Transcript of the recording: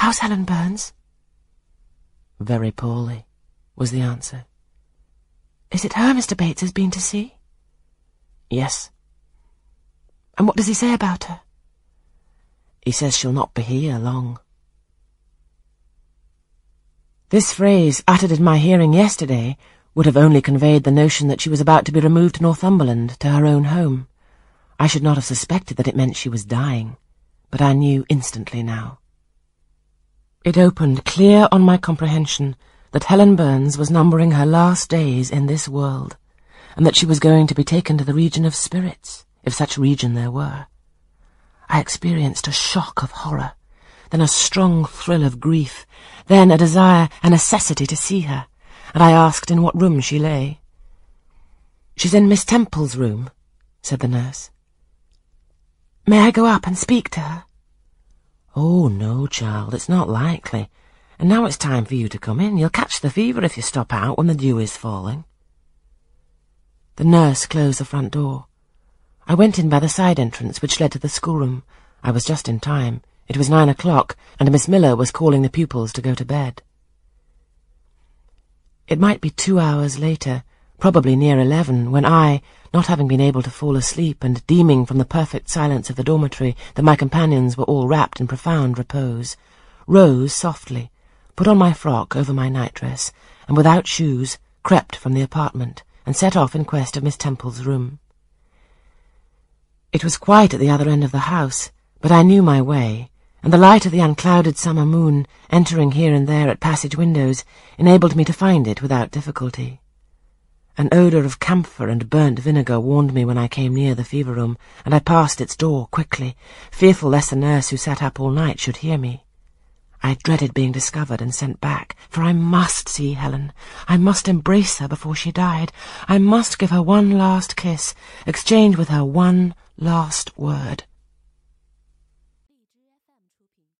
How's Helen Burns? Very poorly, was the answer. Is it her Mr. Bates has been to see? Yes. And what does he say about her? He says she'll not be here long. This phrase, uttered in my hearing yesterday, would have only conveyed the notion that she was about to be removed to Northumberland, to her own home. I should not have suspected that it meant she was dying, but I knew instantly now. It opened clear on my comprehension that Helen Burns was numbering her last days in this world, and that she was going to be taken to the region of spirits, if such region there were. I experienced a shock of horror, then a strong thrill of grief, then a desire, a necessity to see her, and I asked in what room she lay. She's in Miss Temple's room, said the nurse. May I go up and speak to her? Oh, no, child, it's not likely. And now it's time for you to come in. You'll catch the fever if you stop out when the dew is falling. The nurse closed the front door. I went in by the side entrance which led to the schoolroom. I was just in time. It was nine o'clock, and Miss Miller was calling the pupils to go to bed. It might be two hours later, probably near eleven, when I, not having been able to fall asleep and deeming from the perfect silence of the dormitory that my companions were all wrapped in profound repose, rose softly, put on my frock over my nightdress, and without shoes crept from the apartment and set off in quest of Miss Temple's room. It was quite at the other end of the house, but I knew my way, and the light of the unclouded summer moon, entering here and there at passage windows, enabled me to find it without difficulty. An odour of camphor and burnt vinegar warned me when I came near the fever room, and I passed its door quickly, fearful lest the nurse who sat up all night should hear me. I dreaded being discovered and sent back, for I must see Helen. I must embrace her before she died. I must give her one last kiss, exchange with her one last word.